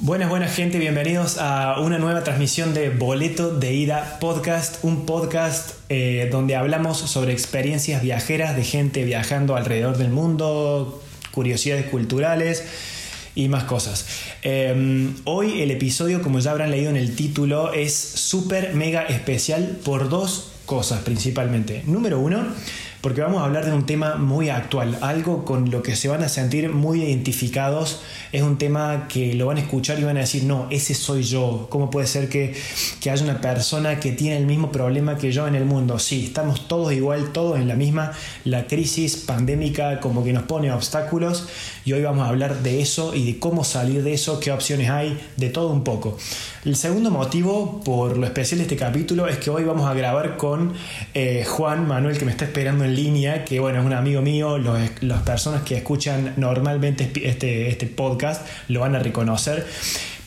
Buenas, buenas gente, bienvenidos a una nueva transmisión de Boleto de Ida Podcast, un podcast eh, donde hablamos sobre experiencias viajeras de gente viajando alrededor del mundo, curiosidades culturales y más cosas. Eh, hoy el episodio, como ya habrán leído en el título, es súper mega especial por dos cosas principalmente. Número uno, porque vamos a hablar de un tema muy actual, algo con lo que se van a sentir muy identificados. Es un tema que lo van a escuchar y van a decir, no, ese soy yo. ¿Cómo puede ser que, que haya una persona que tiene el mismo problema que yo en el mundo? Sí, estamos todos igual, todos en la misma. La crisis pandémica como que nos pone obstáculos y hoy vamos a hablar de eso y de cómo salir de eso, qué opciones hay, de todo un poco. El segundo motivo por lo especial de este capítulo es que hoy vamos a grabar con eh, Juan Manuel que me está esperando en línea, que bueno, es un amigo mío, los, las personas que escuchan normalmente este, este podcast lo van a reconocer.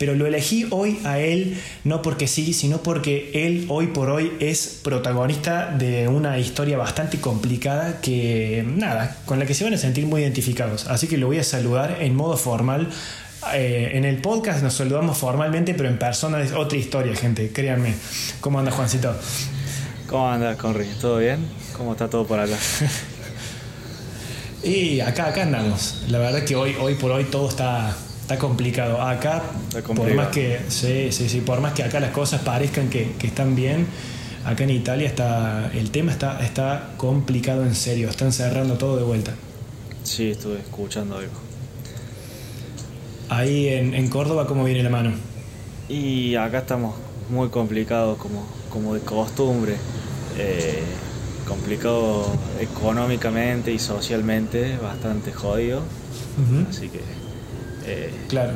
Pero lo elegí hoy a él no porque sí, sino porque él hoy por hoy es protagonista de una historia bastante complicada que, nada, con la que se van a sentir muy identificados. Así que lo voy a saludar en modo formal. Eh, en el podcast nos saludamos formalmente, pero en persona es otra historia, gente, créanme. ¿Cómo anda Juancito? ¿Cómo andas, Conry? ¿Todo bien? ¿Cómo está todo por acá? y acá, acá andamos. La verdad que hoy, hoy por hoy todo está, está complicado. Acá, Está complicado. por más que, sí, sí, sí, por más que acá las cosas parezcan que, que están bien, acá en Italia está, el tema está, está complicado en serio. Están cerrando todo de vuelta. Sí, estuve escuchando algo. Ahí en, en Córdoba, ¿cómo viene la mano? Y acá estamos muy complicados como, como de costumbre. Eh, complicado económicamente y socialmente, bastante jodido. Así que eh, Claro.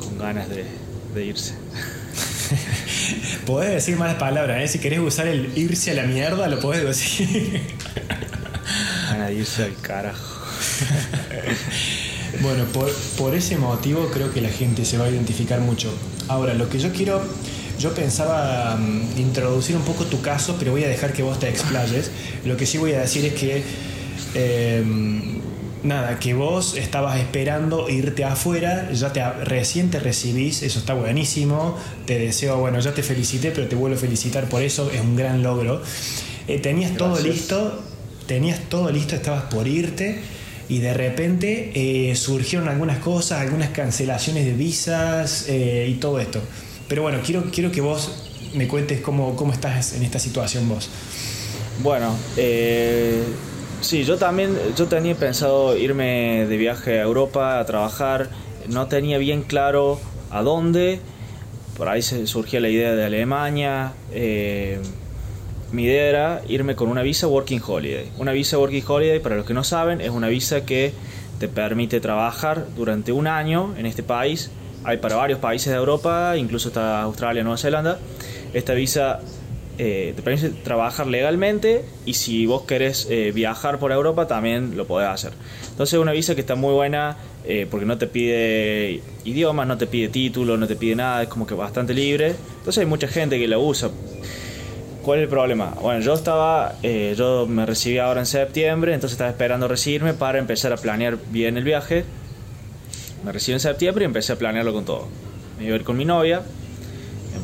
con ganas de, de irse. Podés decir malas palabras, ¿eh? Si querés usar el irse a la mierda, lo podés decir. Ganas de irse al carajo. Bueno, por, por ese motivo creo que la gente se va a identificar mucho. Ahora, lo que yo quiero, yo pensaba mm, introducir un poco tu caso, pero voy a dejar que vos te explayes. Lo que sí voy a decir es que, eh, nada, que vos estabas esperando irte afuera, ya te, recién te recibís, eso está buenísimo, te deseo, bueno, ya te felicité, pero te vuelvo a felicitar por eso, es un gran logro. Eh, tenías todo listo, tenías todo listo, estabas por irte y de repente eh, surgieron algunas cosas, algunas cancelaciones de visas eh, y todo esto. Pero bueno, quiero, quiero que vos me cuentes cómo, cómo estás en esta situación vos. Bueno, eh, sí, yo también, yo tenía pensado irme de viaje a Europa a trabajar, no tenía bien claro a dónde, por ahí se surgía la idea de Alemania, eh, mi idea era irme con una visa Working Holiday. Una visa Working Holiday, para los que no saben, es una visa que te permite trabajar durante un año en este país. Hay para varios países de Europa, incluso está Australia, Nueva Zelanda. Esta visa eh, te permite trabajar legalmente y si vos querés eh, viajar por Europa también lo podés hacer. Entonces es una visa que está muy buena eh, porque no te pide idiomas, no te pide título, no te pide nada, es como que bastante libre. Entonces hay mucha gente que la usa. ¿Cuál es el problema? Bueno, yo estaba, eh, yo me recibí ahora en septiembre, entonces estaba esperando recibirme para empezar a planear bien el viaje. Me recibí en septiembre y empecé a planearlo con todo. Me iba a ir con mi novia,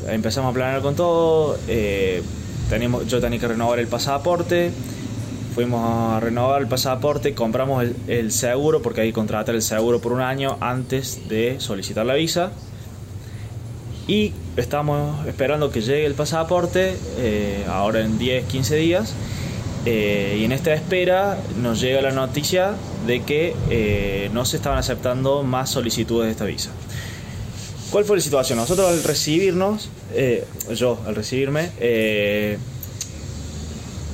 em- empezamos a planear con todo. eh, teníamos, yo tenía que renovar el pasaporte. Fuimos a renovar el pasaporte, compramos el, seguro, porque hay que contratar el seguro por un año antes de solicitar la visa. Y estamos esperando que llegue el pasaporte, eh, ahora en 10, 15 días. eh, y en esta espera nos llega la noticia de que eh, no se estaban aceptando más solicitudes de esta visa. ¿Cuál fue la situación? Nosotros al recibirnos, eh, yo al recibirme, eh,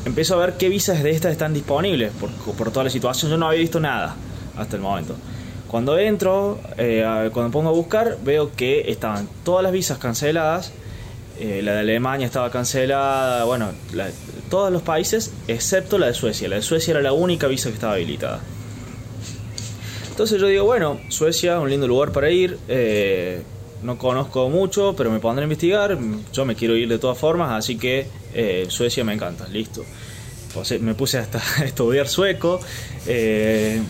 empiezo a ver qué visas de estas están disponibles por, por toda la situación. Yo no había visto nada hasta el momento. Cuando entro, eh, cuando pongo a buscar, veo que estaban todas las visas canceladas. la de Alemania estaba cancelada, bueno, la- todos los países excepto la de Suecia. La de Suecia era la única visa que estaba habilitada. Entonces yo digo, bueno, Suecia, un lindo lugar para ir. eh, no conozco mucho, pero me pondré a investigar. Yo me quiero ir de todas formas, así que eh, Suecia me encanta, listo. Eh, me puse hasta a estudiar sueco. eh,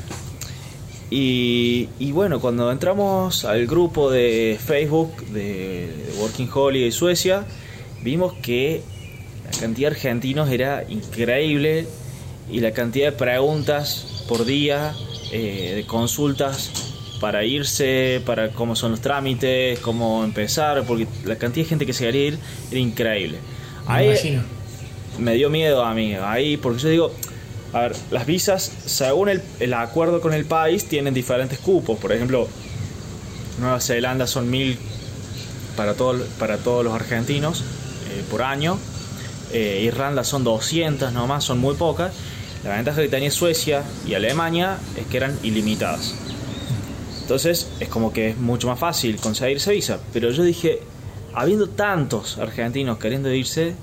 y, bueno, cuando entramos al grupo de Facebook de Working Holiday Suecia, vimos que la cantidad de argentinos era increíble y la cantidad de preguntas por día, eh, de consultas para irse, para cómo son los trámites, cómo empezar, porque la cantidad de gente que se quería ir era increíble. Me Ahí imagino. me dio miedo a mí, ahí, porque yo digo, a ver, las visas, según el, el acuerdo con el país, tienen diferentes cupos. Por ejemplo, Nueva Zelanda son mil para, todo, para todos los argentinos eh, por año. Eh, Irlanda son 200 nomás, son muy pocas. La ventaja que tenía Suecia y Alemania es que eran ilimitadas. Entonces es como que es mucho más fácil conseguirse visa. Pero yo dije, habiendo tantos argentinos queriendo irse,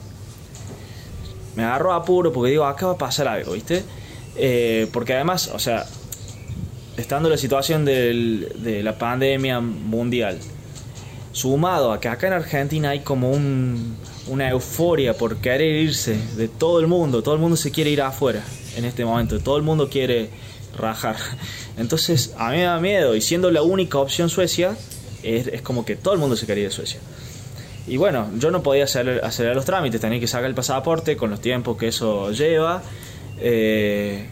me agarró apuro porque digo, acá va a pasar algo, ¿viste? Eh, porque además, o sea, estando la situación de la pandemia mundial, sumado a que acá en Argentina hay como una euforia por querer irse de todo el mundo, todo el mundo se quiere ir afuera en este momento, todo el mundo quiere rajar. Entonces, a mí me da miedo, y siendo la única opción Suecia, es, como que todo el mundo se quería de Suecia. Y bueno, yo no podía hacer, acelerar los trámites, tenía que sacar el pasaporte con los tiempos que eso lleva. Eh,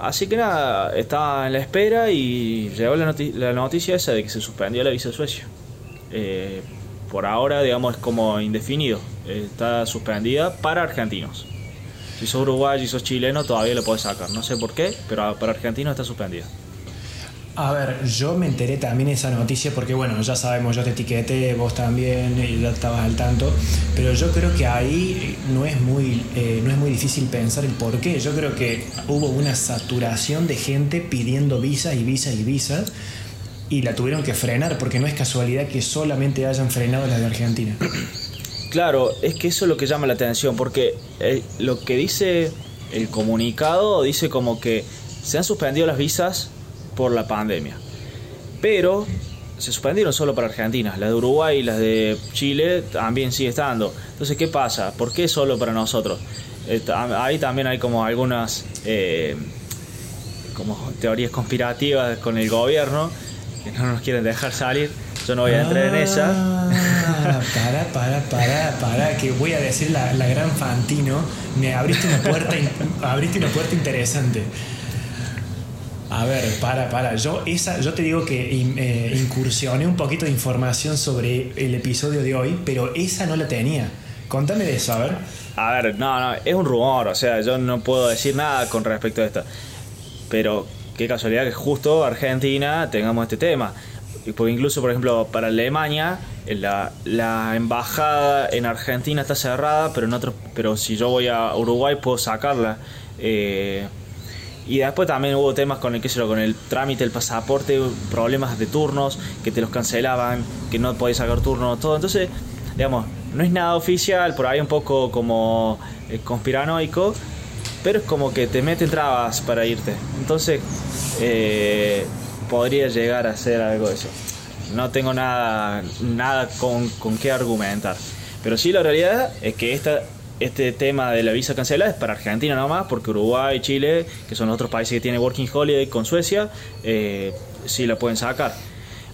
así que nada, estaba en la espera y llegó la, la, noticia esa de que se suspendió la visa de Suecia. Eh, por ahora, digamos, es como indefinido. Está suspendida para argentinos. Si sos uruguayo y sos chileno, todavía lo puedes sacar. No sé por qué, pero para argentinos está suspendida. A ver, yo me enteré también de esa noticia porque, bueno, ya sabemos, yo te etiqueté, vos también, y ya estabas al tanto, pero yo creo que ahí no es muy, eh, no es muy difícil pensar el por qué. Yo creo que hubo una saturación de gente pidiendo visas y visas y visas y la tuvieron que frenar porque no es casualidad que solamente hayan frenado las de Argentina. Claro, es que eso es lo que llama la atención porque eh, lo que dice el comunicado dice como que se han suspendido las visas por la pandemia. Pero se suspendieron solo para Argentina. Las de Uruguay y las de Chile también sigue estando. Entonces, ¿qué pasa? ¿Por qué solo para nosotros? ahí también hay como algunas eh, como teorías conspirativas con el gobierno que no nos quieren dejar salir. Yo no voy a entrar en esa. Para, para, para, para, que voy a decir la, la gran Fantino. Me abriste una puerta, abriste una puerta interesante. A ver, para, para. Yo, esa, yo te digo que eh, incursioné un poquito de información sobre el episodio de hoy, pero esa no la tenía. Contame de eso, a ver. A ver, no, no, es un rumor, o sea, yo no puedo decir nada con respecto a esto. Pero qué casualidad que justo Argentina tengamos este tema. Porque incluso, por ejemplo, para Alemania, la, la embajada en Argentina está cerrada, pero, en otro, pero si yo voy a Uruguay puedo sacarla. Eh, y después también hubo temas con el, qué sé yo, con el trámite del pasaporte, problemas de turnos, que te los cancelaban, que no podías sacar turnos, todo. Entonces, digamos, no es nada oficial, por ahí un poco como eh, conspiranoico, pero es como que te meten trabas para irte. Entonces, eh, podría llegar a ser algo de eso. No tengo nada, nada con, con qué argumentar. Pero sí, la realidad es que esta este tema de la visa cancelada es para Argentina nomás, porque Uruguay y Chile, que son otros países que tienen Working Holiday con Suecia, eh, sí la pueden sacar.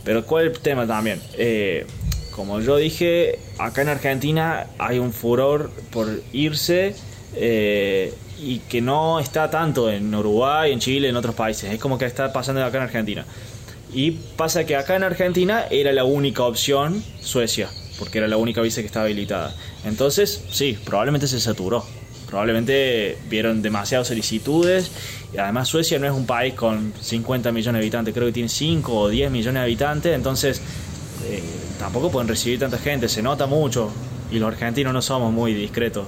Pero ¿cuál es el tema también? Eh, como yo dije, acá en Argentina hay un furor por irse eh, y que no está tanto en Uruguay, en Chile, en otros países. Es como que está pasando acá en Argentina. Y pasa que acá en Argentina era la única opción Suecia porque era la única visa que estaba habilitada. Entonces, sí, probablemente se saturó. Probablemente vieron demasiadas solicitudes y además Suecia no es un país con 50 millones de habitantes, creo que tiene 5 o 10 millones de habitantes, entonces eh, tampoco pueden recibir tanta gente, se nota mucho y los argentinos no somos muy discretos.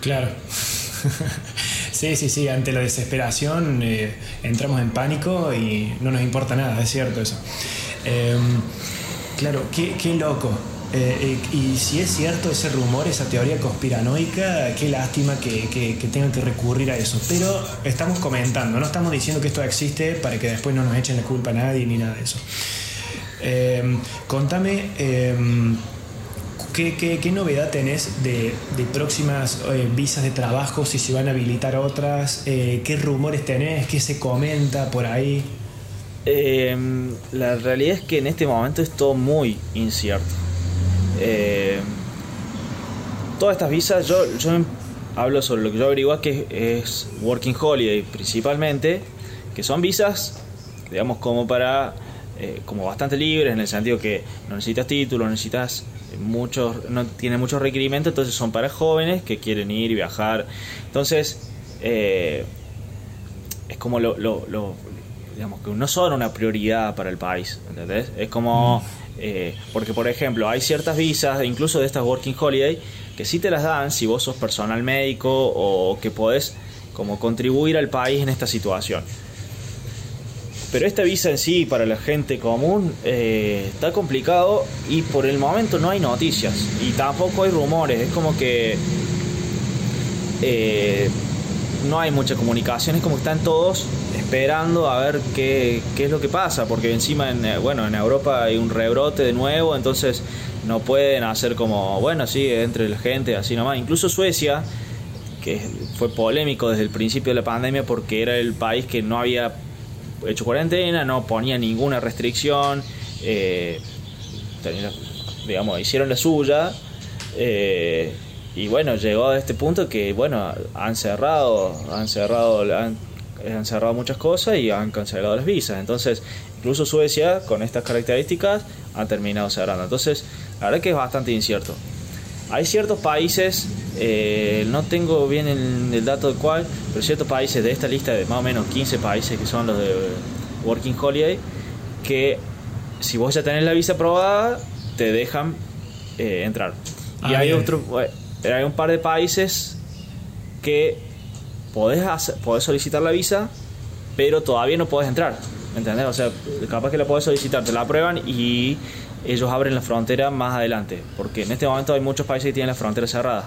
Claro. Sí, sí, sí, ante la desesperación eh, entramos en pánico y no nos importa nada, es cierto eso. Em, claro, qué, loco. Eh, y si es cierto ese rumor, esa teoría conspiranoica, qué lástima que, que, tengan que recurrir a eso. Pero estamos comentando, no estamos diciendo que esto existe para que después no nos echen la culpa a nadie ni nada de eso. Eh, contame, eh, ¿qué, novedad tenés de, de próximas visas de trabajo? Si se van a habilitar otras, ¿qué rumores tenés? ¿Qué se comenta por ahí? Em, la realidad es que en este momento es todo muy incierto. Em, todas estas visas, yo, yo hablo sobre lo que yo averiguo que es Working Holiday principalmente, que son visas, digamos, como para, eh, como bastante libres, en el sentido que no necesitas título, no necesitas muchos, no tiene muchos requerimientos, entonces son para jóvenes que quieren ir y viajar. Entonces, eh, es como lo, digamos, que no son una prioridad para el país, ¿entendés? Es como, eh, porque por ejemplo, hay ciertas visas, incluso de estas Working Holiday, que sí te las dan si vos sos personal médico o que podés como contribuir al país en esta situación. Pero esta visa en sí, para la gente común, eh, está complicado y por el momento no hay noticias y tampoco hay rumores. Es como que eh, no hay mucha comunicación, es como que están todos esperando a ver qué, qué es lo que pasa, porque encima en, eh, bueno, en Europa hay un rebrote de nuevo, entonces no pueden hacer como, bueno, sí, entre la gente, así nomás. Incluso Suecia, que fue polémico desde el principio de la pandemia porque era el país que no había hecho cuarentena, no ponía ninguna restricción, eh, digamos, hicieron la suya. Eh, y bueno, llegó a este punto que, bueno, han cerrado, han cerrado, han, cerrado muchas cosas y han cancelado las visas. Entonces, incluso Suecia, con estas características, ha terminado cerrando. Entonces, la verdad que es bastante incierto. Hay ciertos países, eh, no tengo bien el, dato de cuál, pero ciertos países de esta lista de más o menos 15 países que son los de Working Holiday, que si vos ya tenés la visa aprobada, te dejan eh, entrar. y ah, hay, otro, eh, hay un par de países que podés, podés solicitar la visa, pero todavía no podés entrar. ¿Entendés? O sea, capaz que la podés solicitar, te la aprueban y ellos abren la frontera más adelante, porque en este momento hay muchos países que tienen la frontera cerrada.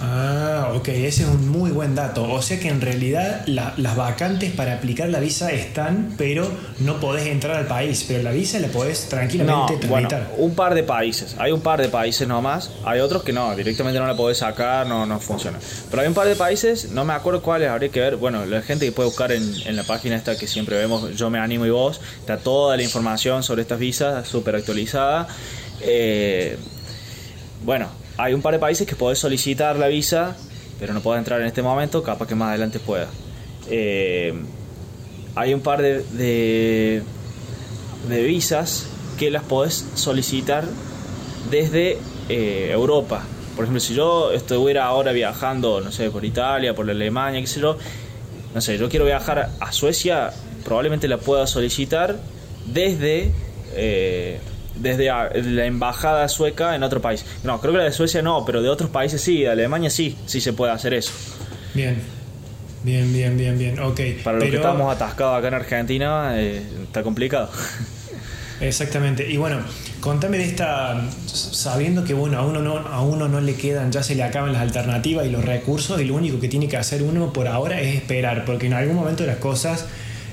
Ah, ok, ese es un muy buen dato. O sea que en realidad las vacantes para aplicar la visa están, pero no podés entrar al país. Pero la visa la podés tranquilamente no, tramitar. un par de países. Hay un par de países nomás. Hay otros que no, directamente no la podés sacar, no, no funciona. Pero hay un par de países, no me acuerdo cuáles, habría que ver. Bueno, la gente que puede buscar en, en la página esta que siempre vemos, Yo Me Animo y Vos, está toda la información sobre estas visas, súper actualizada. Eh, bueno, hay un par de países que podés solicitar la visa, pero no puedes entrar en este momento, capaz que más adelante pueda. Eh, hay un par de, de, visas que las podés solicitar desde eh, Europa. Por ejemplo, si yo estuviera ahora viajando, no sé, por Italia, por Alemania, qué sé yo, no sé, yo quiero viajar a Suecia, probablemente la pueda solicitar desde eh, desde la embajada sueca en otro país. No, creo que la de Suecia no, pero de otros países sí, de Alemania sí, sí se puede hacer eso. Bien. Bien, bien, bien, bien, ok. Para los que estamos atascados acá en Argentina, eh, está complicado. Exactamente. Y bueno, contame de esta, sabiendo que bueno, a uno, no, a uno no le quedan, ya se le acaban las alternativas y los recursos, y lo único que tiene que hacer uno por ahora es esperar, porque en algún momento las cosas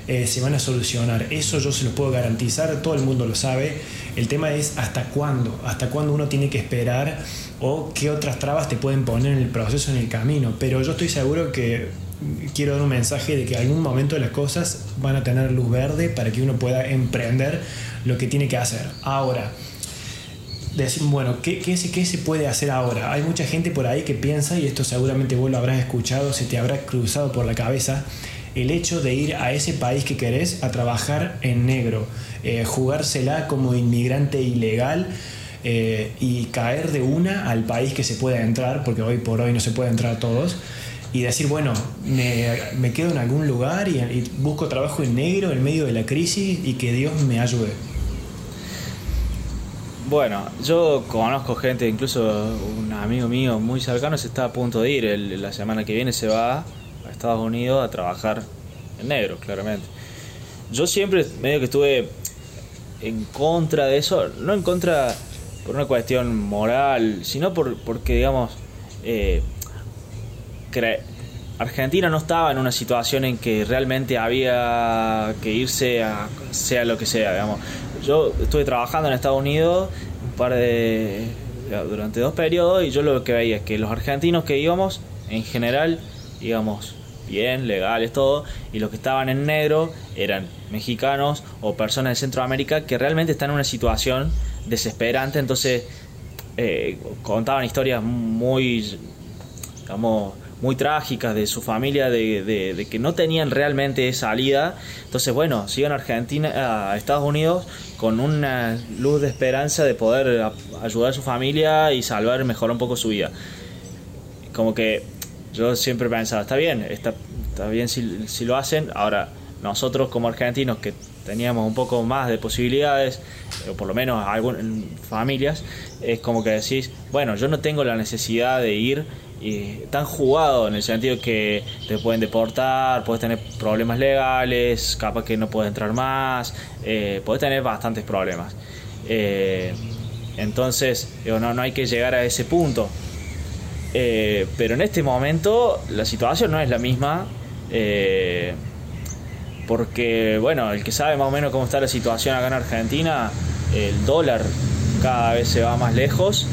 eh, se van a solucionar. Eso yo se lo puedo garantizar, todo el mundo lo sabe. El tema es hasta cuándo, hasta cuándo uno tiene que esperar o qué otras trabas te pueden poner en el proceso, en el camino. Pero yo estoy seguro que quiero dar un mensaje de que en algún momento las cosas van a tener luz verde para que uno pueda emprender lo que tiene que hacer. Ahora, decir, bueno, ¿qué, qué, se, ¿qué se puede hacer ahora? Hay mucha gente por ahí que piensa, y esto seguramente vos lo habrás escuchado, se te habrá cruzado por la cabeza, el hecho de ir a ese país que querés a trabajar en negro, eh, jugársela como inmigrante ilegal. Eh, y caer de una al país que se pueda entrar, porque hoy por hoy no se puede entrar a todos, y decir, bueno, me, quedo en algún lugar y, busco trabajo en negro en medio de la crisis y que Dios me ayude. Bueno, yo conozco gente, incluso un amigo mío muy cercano se está a punto de ir, la semana que viene se va Estados Unidos a trabajar en negro, claramente. Yo siempre medio que estuve en contra de eso, no en contra por una cuestión moral, sino por, porque, digamos, eh, Argentina no estaba en una situación en que realmente había que irse a sea lo que sea, digamos. Yo estuve trabajando en Estados Unidos un par de durante dos periodos y yo lo que veía es que los argentinos que íbamos en general íbamos bien, legales, todo, y los que estaban en negro eran mexicanos o personas de Centroamérica que realmente están en una situación desesperante, entonces eh, contaban historias muy, digamos, muy trágicas de su familia, de, que no tenían realmente salida. Entonces, bueno, siguen a Argentina, a Estados Unidos con una luz de esperanza de poder ayudar a su familia y salvar, mejorar un poco su vida. Como que yo siempre pensaba, está bien, está, está bien si, si lo hacen. Ahora, nosotros como argentinos que teníamos un poco más de posibilidades, o por lo menos algunas familias, es como que decís, bueno, yo no tengo la necesidad de ir y tan jugado en el sentido que te pueden deportar, puedes tener problemas legales, capaz que no puedes entrar más, eh, puedes tener bastantes problemas. Eh, entonces, no, no hay que llegar a ese punto. Eh, pero en este momento la situación no es la misma. porque, bueno, el que sabe más o menos cómo está la situación acá en Argentina, el dólar cada vez se va más lejos.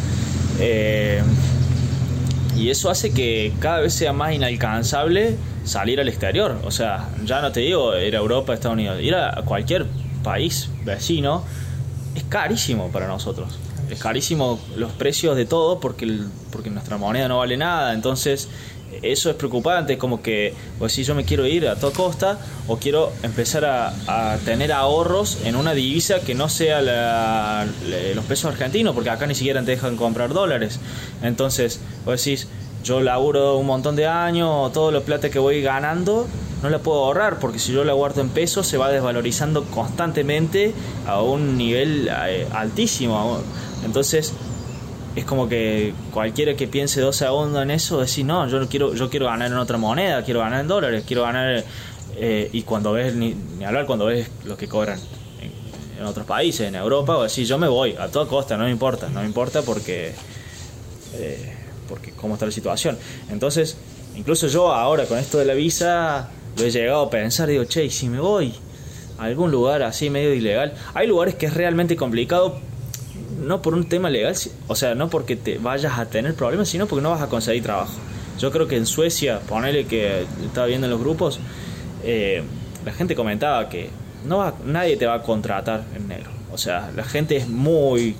Y eso hace que cada vez sea más inalcanzable salir al exterior. O sea, ya no te digo ir a Europa, Estados Unidos, ir a cualquier país vecino es carísimo para nosotros. Es carísimo los precios de todo porque, porque nuestra moneda no vale nada. Entonces, eso es preocupante. Como que, pues si yo me quiero ir a toda costa o quiero empezar a, tener ahorros en una divisa que no sea los pesos argentinos, porque acá ni siquiera te dejan comprar dólares. Entonces, vos decís, yo laburo un montón de años, todo lo plata que voy ganando, no la puedo ahorrar, porque si yo la guardo en pesos se va desvalorizando constantemente a un nivel eh, altísimo. Entonces, es como que cualquiera que piense dos segundos en eso, decir, no, yo quiero, yo quiero ganar en otra moneda, quiero ganar en dólares, quiero ganar... Eh, y cuando ves, ni, hablar cuando ves lo que cobran en, otros países, en Europa, o decir, yo me voy a toda costa, no me importa, no me importa porque... Eh, porque cómo está la situación. Entonces, incluso yo ahora con esto de la visa, lo he llegado a pensar, digo, che, si me voy a algún lugar así medio ilegal, hay lugares que es realmente complicado no por un tema legal, o sea, no porque te vayas a tener problemas, sino porque no vas a conseguir trabajo. Yo creo que en Suecia, ponele que estaba viendo en los grupos, eh, la gente comentaba que no nadie te va a contratar en negro. O sea, la gente es muy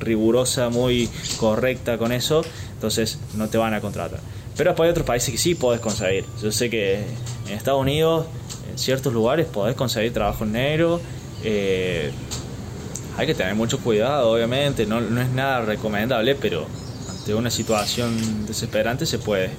rigurosa, muy correcta con eso, entonces no te van a contratar. Pero después hay otros países que sí podés conseguir. Yo sé que en Estados Unidos, en ciertos lugares, podés conseguir trabajo en negro. Eh, hay que tener mucho cuidado, obviamente, no, es nada recomendable, pero ante una situación desesperante se puede.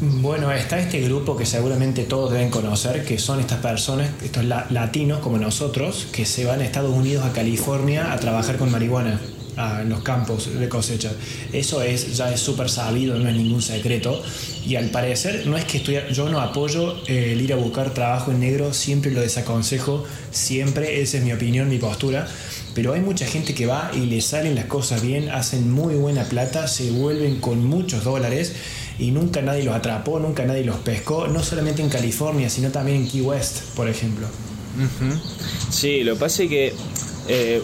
Bueno, está este grupo que seguramente todos deben conocer, que son estas personas, estos latinos como nosotros, que se van a Estados Unidos, a California, a trabajar con marihuana en los campos de cosecha. Eso es, ya es súper sabido, no es ningún secreto. Y al parecer, no es que estoy, yo no apoyo el ir a buscar trabajo en negro, siempre lo desaconsejo, siempre, esa es mi opinión, mi postura. Pero hay mucha gente que va y le salen las cosas bien, hacen muy buena plata, se vuelven con muchos dólares y nunca nadie los atrapó, nunca nadie los pescó, no solamente en California, sino también en Key West, por ejemplo. Sí, lo que pasa es que eh,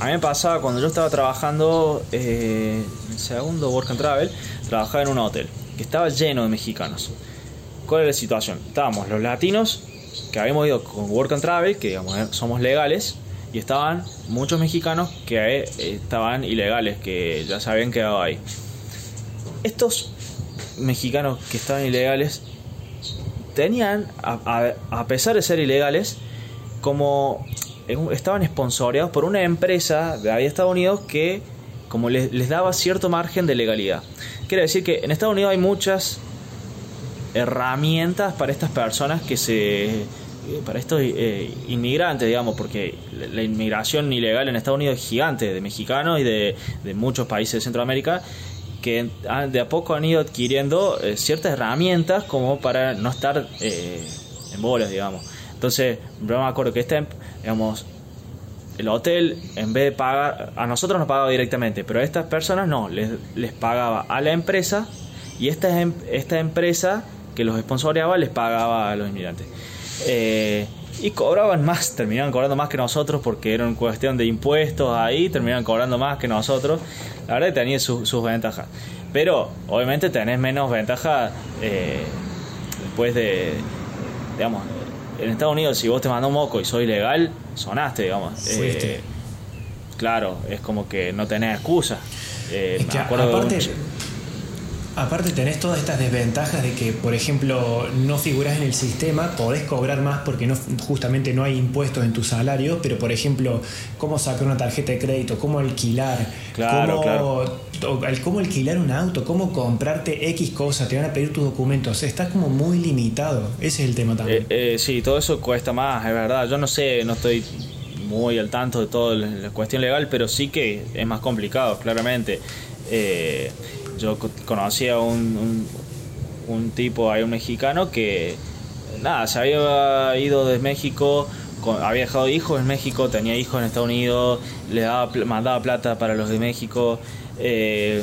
a mí me pasaba cuando yo estaba trabajando eh, en segundo Work and Travel, trabajaba en un hotel que estaba lleno de mexicanos. ¿Cuál era la situación? Estábamos los latinos que habíamos ido con Work and Travel, que digamos, somos legales, y estaban muchos mexicanos que eh, estaban ilegales, que ya se habían quedado ahí. Estos mexicanos que estaban ilegales tenían, a, pesar de ser ilegales, como estaban esponsoreados por una empresa de ahí Estados Unidos que como les, daba cierto margen de legalidad. Quiere decir que en Estados Unidos hay muchas herramientas para estas personas que se eh, para estos eh, inmigrantes, digamos, porque la inmigración ilegal en Estados Unidos es gigante, de mexicanos y de, muchos países de Centroamérica, que de a poco han ido adquiriendo eh, ciertas herramientas como para no estar en bolas, digamos. Entonces, yo me acuerdo que este, digamos, el hotel, en vez de pagar, a nosotros nos pagaba directamente, pero a estas personas no, les, pagaba a la empresa y esta, em, esta empresa que los sponsoreaba les pagaba a los inmigrantes. Eh, y cobraban más, terminaban cobrando más que nosotros porque era una cuestión de impuestos ahí, terminaban cobrando más que nosotros. La verdad que tenía sus ventajas. Pero obviamente tenés menos ventaja eh, después de, digamos, en Estados Unidos si vos te mandás un moco y soy ilegal, sonaste, digamos. Eh, claro, es como que no tenés excusa. Eh, aparte, aparte tenés todas estas desventajas de que, por ejemplo, no figuras en el sistema, podés cobrar más porque no, justamente no hay impuestos en tu salario, pero por ejemplo, cómo sacar una tarjeta de crédito, cómo alquilar, cómo, alquilar un auto, cómo comprarte X cosas, te van a pedir tus documentos, estás como muy limitado, ese es el tema también. Eh, eh, sí, todo eso cuesta más, es verdad, yo no sé, no estoy muy al tanto de toda la cuestión legal, pero sí que es más complicado, claramente. Eh, yo conocí a un, un, tipo, hay un mexicano que, nada, se había ido de México, había dejado hijos en México, tenía hijos en Estados Unidos, le daba, mandaba plata para los de México. Eh,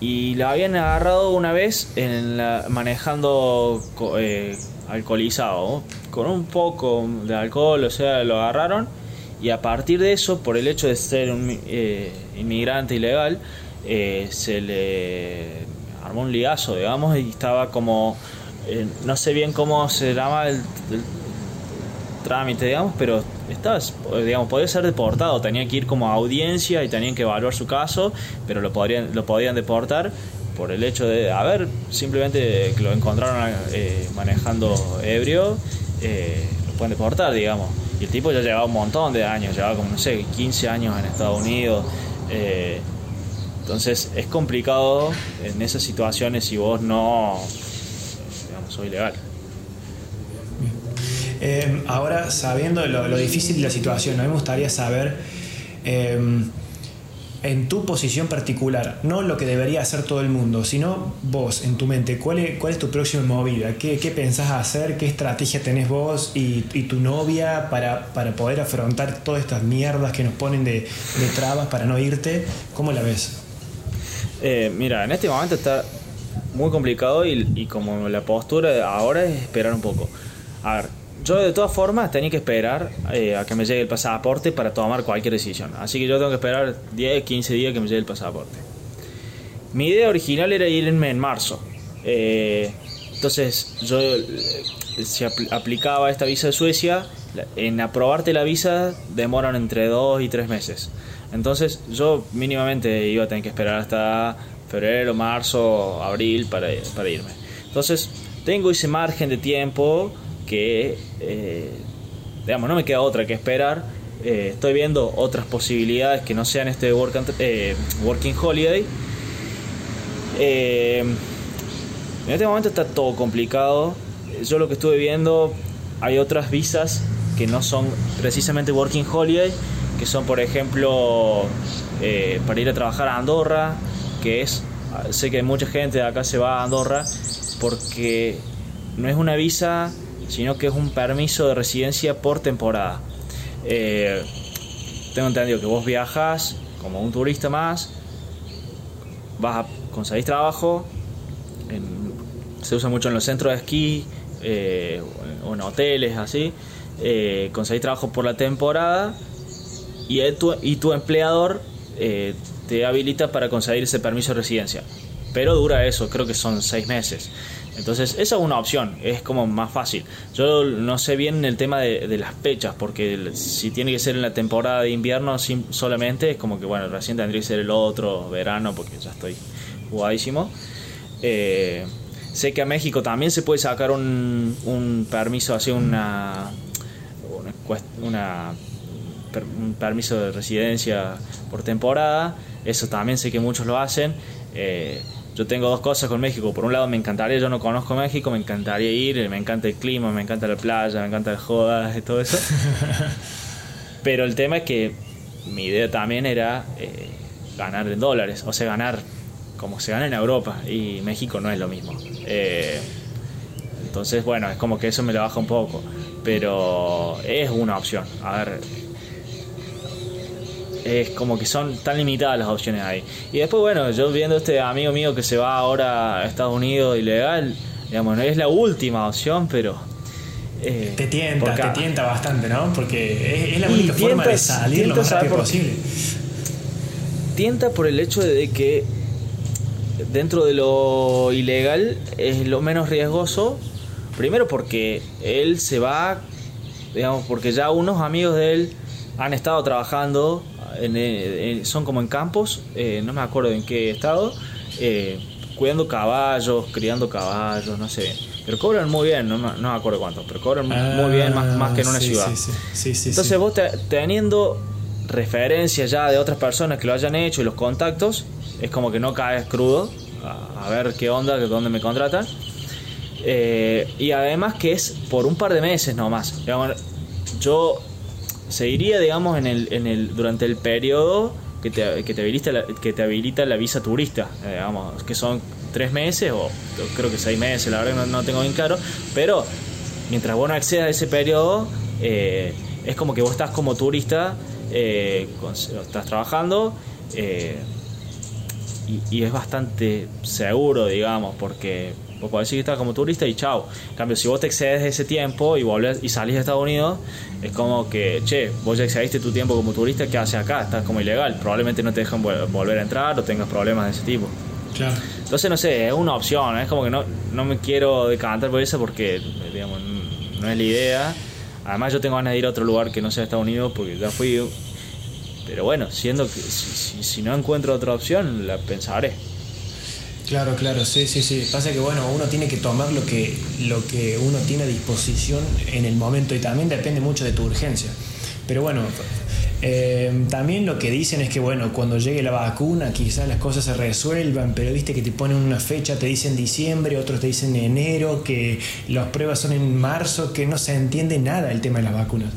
y la habían agarrado una vez en manejando eh, alcoholizado, con un poco de alcohol, o sea, lo agarraron y a partir de eso, por el hecho de ser un eh, inmigrante ilegal, eh, se le armó un liazo, digamos, y estaba como, eh, no sé bien cómo se llama el, trámite, digamos, pero estaba, digamos, podía ser deportado, tenía que ir como a audiencia y tenían que evaluar su caso, pero lo podrían, lo podían deportar por el hecho de, a ver, simplemente que lo encontraron eh, manejando ebrio, lo pueden deportar, digamos. Y el tipo ya llevaba un montón de años, llevaba como, no sé, 15 años en Estados Unidos. Entonces es complicado en esas situaciones si vos no, digamos, soy legal. Eh, ahora, sabiendo lo, difícil de la situación, a mí me gustaría saber, em, en tu posición particular, no lo que debería hacer todo el mundo, sino vos, en tu mente, ¿cuál es, cuál es tu próxima movida? ¿Qué, ¿Qué, pensás hacer? ¿Qué estrategia tenés vos y, tu novia para, para, poder afrontar todas estas mierdas que nos ponen de, de trabas para no irte? ¿Cómo la ves? Eh, mira, en este momento está muy complicado y, como la postura ahora es esperar un poco. A ver, yo de todas formas tenía que esperar eh, a que me llegue el pasaporte para tomar cualquier decisión. Así que yo tengo que esperar 10, 15 días que me llegue el pasaporte. Mi idea original era irme en marzo. Eh, entonces yo si aplicaba esta visa de Suecia, en aprobarte la visa demoran entre 2 y 3 meses. Entonces yo mínimamente iba a tener que esperar hasta febrero, marzo, abril para, para irme. Entonces tengo ese margen de tiempo que, eh, digamos, no me queda otra que esperar. Eh, estoy viendo otras posibilidades que no sean este eh, Working Holiday. en este momento está todo complicado. Yo lo que estuve viendo, hay otras visas que no son precisamente Working Holiday que son por ejemplo eh, para ir a trabajar a Andorra, que es, sé que mucha gente de acá se va a Andorra porque no es una visa, sino que es un permiso de residencia por temporada. Eh, tengo entendido que vos viajas como un turista más, vas a conseguir trabajo, se usa mucho en los centros de esquí eh, o en hoteles así, conseguís trabajo por la temporada y tu, y tu empleador eh, te habilita para conseguir ese permiso de residencia. Pero dura eso, creo que son seis meses. Entonces, esa es una opción, es como más fácil. Yo no sé bien el tema de, las fechas, porque si tiene que ser en la temporada de invierno solamente, es como que, bueno, recién tendría que ser el otro verano, porque ya estoy jugadísimo. Eh, sé que a México también se puede sacar un, permiso, así una, una un permiso de residencia por temporada. Eso también sé que muchos lo hacen. Eh, yo tengo dos cosas con México. Por un lado, me encantaría, yo no conozco México, me encantaría ir, me encanta el clima, me encanta la playa, me encanta las jodas y todo eso. Pero el tema es que mi idea también era eh, ganar en dólares, o sea, ganar como se gana en Europa y México no es lo mismo. Eh, entonces, bueno, es como que eso me lo baja un poco, pero es una opción. A ver, es como que son tan limitadas las opciones ahí. Y después, bueno, yo viendo este amigo mío que se va ahora a Estados Unidos ilegal, digamos, no es la última opción, pero... Eh, te tienta, te tienta bastante, ¿no? Porque es, la única forma de salir lo más rápido posible. Tienta por el hecho de que dentro de lo ilegal es lo menos riesgoso Primero porque él se va, digamos, porque ya unos amigos de él han estado trabajando, en, son como en campos, eh, no me acuerdo en qué estado, eh, cuidando caballos, criando caballos, no sé. Pero cobran muy bien, no, no me acuerdo cuánto, pero cobran muy bien más, más, que en una Ah, sí, ciudad. Sí, sí. Entonces vos te- teniendo referencias ya de otras personas que lo hayan hecho y los contactos, es como que no caes crudo a, a ver qué onda, de dónde me contratan. Eh, y además que es por un par de meses nomás. Yo seguiría, digamos, en el, en el, durante el periodo que te, que te, habilita, la, que te habilita la visa turista, eh, digamos, que son tres meses o creo que seis meses, la verdad no, no tengo bien claro, pero mientras vos no accedas a ese periodo, eh, es como que vos estás como turista, eh, estás trabajando y es bastante seguro, digamos, porque decir que estás como turista y chao. En cambio, si vos te excedes de ese tiempo y volvés y salís de Estados Unidos, es como que, che, vos ya excediste tu tiempo como turista, ¿qué haces acá? Estás como ilegal. Probablemente no te dejan vol- volver a entrar o tengas problemas de ese tipo. Claro. Entonces, no sé, es una opción. Es como que no, no me quiero decantar por eso porque, digamos, no es la idea. Además, yo tengo ganas de ir a otro lugar que no sea Estados Unidos porque ya fui. Pero bueno, siendo que si, si- si no encuentro otra opción, la pensaré. Claro, claro, sí, sí, sí. Pasa que bueno, uno tiene que tomar lo que, lo que uno tiene a disposición en el momento y también depende mucho de tu urgencia. Pero bueno, eh, también lo que dicen es que bueno, cuando llegue la vacuna quizás las cosas se resuelvan, pero viste que te ponen una fecha, te dicen diciembre, otros te dicen enero, que las pruebas son en marzo, que no se entiende nada el tema de las vacunas.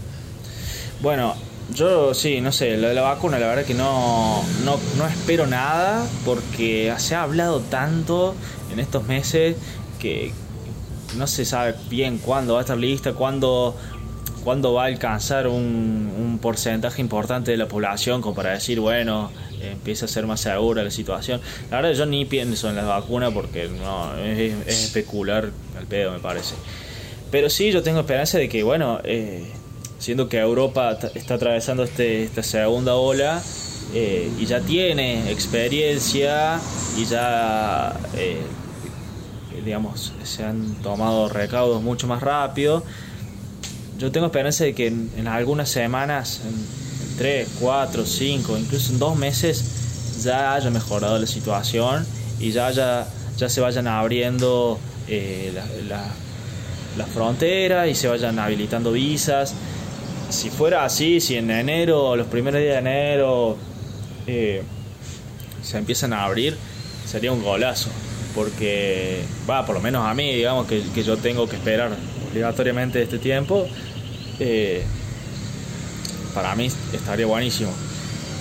Bueno, yo sí, no sé, lo de la vacuna, la verdad que no, no, no espero nada porque se ha hablado tanto en estos meses que no se sabe bien cuándo va a estar lista, cuándo, cuándo va a alcanzar un, porcentaje importante de la población como para decir, bueno, empieza a ser más segura la situación. La verdad yo ni pienso en las vacunas porque no, es, es especular al pedo me parece. Pero sí, yo tengo esperanza de que, bueno, eh, siendo que Europa está atravesando este, esta segunda ola eh, y ya tiene experiencia y ya, eh, digamos, se han tomado recaudos mucho más rápido, yo tengo esperanza de que en, algunas semanas, en, en tres, cuatro, cinco, incluso en dos meses, ya haya mejorado la situación y ya, haya, ya se vayan abriendo eh, la- la- las fronteras y se vayan habilitando visas. Si fuera así, si en enero, los primeros días de enero, eh, se empiezan a abrir, sería un golazo. Porque, va, por lo menos a mí, digamos, que, yo tengo que esperar obligatoriamente este tiempo, eh, para mí estaría buenísimo.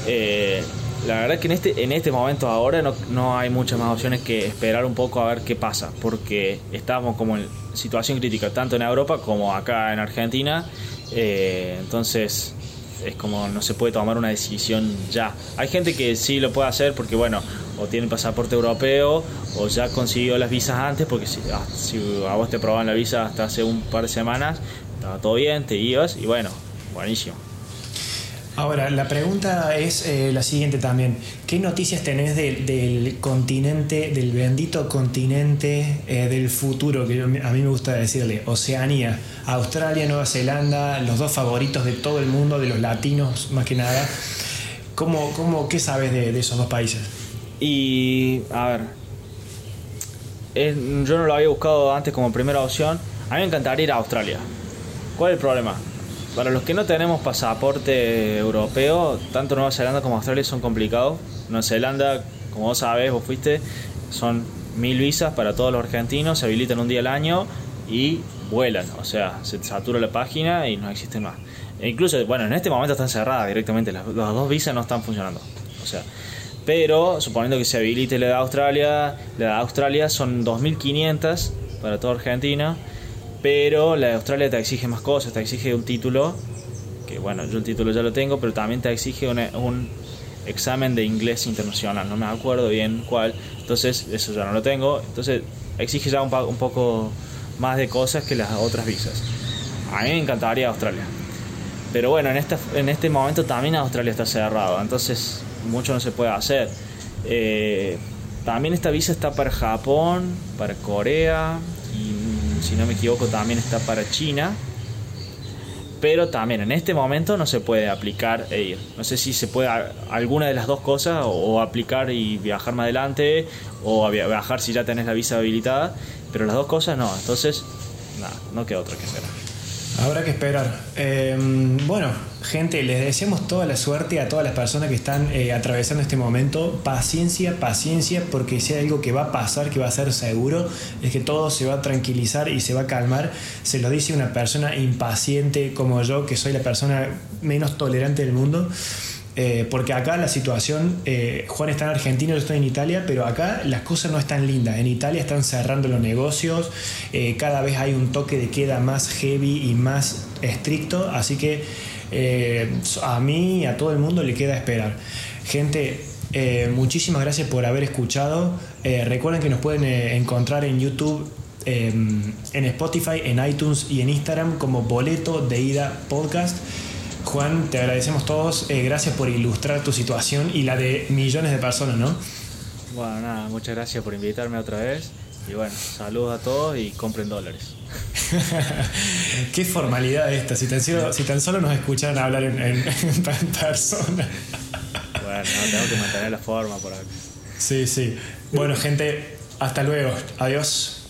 Eh, la verdad que en este, en este momento ahora no, no hay muchas más opciones que esperar un poco a ver qué pasa, porque estamos como en situación crítica, tanto en Europa como acá en Argentina, eh, entonces es como no se puede tomar una decisión ya. Hay gente que sí lo puede hacer porque bueno, o tiene pasaporte europeo o ya consiguió las visas antes, porque si, ah, si a vos te aprobaban la visa hasta hace un par de semanas, estaba todo bien, te ibas y bueno, buenísimo. Ahora, la pregunta es eh, la siguiente también. ¿Qué noticias tenés del- continente, del bendito continente eh, del futuro, que yo- a mí me gusta decirle? Oceanía, Australia, Nueva Zelanda, los dos favoritos de todo el mundo, de los latinos más que nada. ¿Cómo, cómo, ¿Qué sabes de, de esos dos países? Y a ver, eh, yo no lo había buscado antes como primera opción. A mí me encantaría ir a Australia. ¿Cuál es el problema? Para los que no tenemos pasaporte europeo, tanto Nueva Zelanda como Australia son complicados. Nueva Zelanda, como vos sabés, vos fuiste, son mil visas para todos los argentinos, se habilitan un día al año y vuelan. O sea, se satura la página y no existen más. E incluso, bueno, en este momento están cerradas directamente, las, dos visas no están funcionando. O sea, pero suponiendo que se habilite la de Australia, la de Australia son 2.500 para toda Argentina, pero la de Australia te exige más cosas, te exige un título, que bueno, yo el título ya lo tengo, pero también te exige una- un examen de inglés internacional, no me acuerdo bien cuál, entonces eso ya no lo tengo, entonces exige ya un, un poco más de cosas que las otras visas. A mí me encantaría Australia. Pero bueno, en, esta, en este momento también Australia está cerrado, entonces mucho no se puede hacer. Eh, también esta visa está para Japón, para Corea si no me equivoco, también está para China. Pero también en este momento no se puede aplicar e ir. No sé si se puede alguna de las dos cosas, o, aplicar y viajar más adelante, o viajar si ya tenés la visa habilitada. Pero las dos cosas no. Entonces, nada, no queda otra que hacer. Habrá que esperar. Em, bueno, gente, les deseamos toda la suerte a todas las personas que están eh, atravesando este momento. Paciencia, paciencia, porque si hay algo que va a pasar, que va a ser seguro, es que todo se va a tranquilizar y se va a calmar. Se lo dice una persona impaciente como yo, que soy la persona menos tolerante del mundo. Eh, porque acá la situación, eh, Juan está en Argentina, yo estoy en Italia, pero acá las cosas no están lindas. En Italia están cerrando los negocios, eh, cada vez hay un toque de queda más heavy y más estricto, así que a mí y a todo el mundo le queda esperar. Gente, muchísimas gracias por haber escuchado. recuerden que nos pueden encontrar en YouTube en Spotify, en iTunes y en Instagram como Boleto de Ida Podcast. Juan, te agradecemos todos. Eh, gracias por ilustrar tu situación y la de millones de personas, ¿no? Bueno, nada, muchas gracias por invitarme otra vez. Y bueno, saludos a todos y compren dólares. Qué formalidad esta, si tan, solo, si tan solo nos escucharan hablar en, en, persona. Bueno, tengo que mantener la forma por acá. Sí, sí. Bueno, gente, hasta luego. Adiós.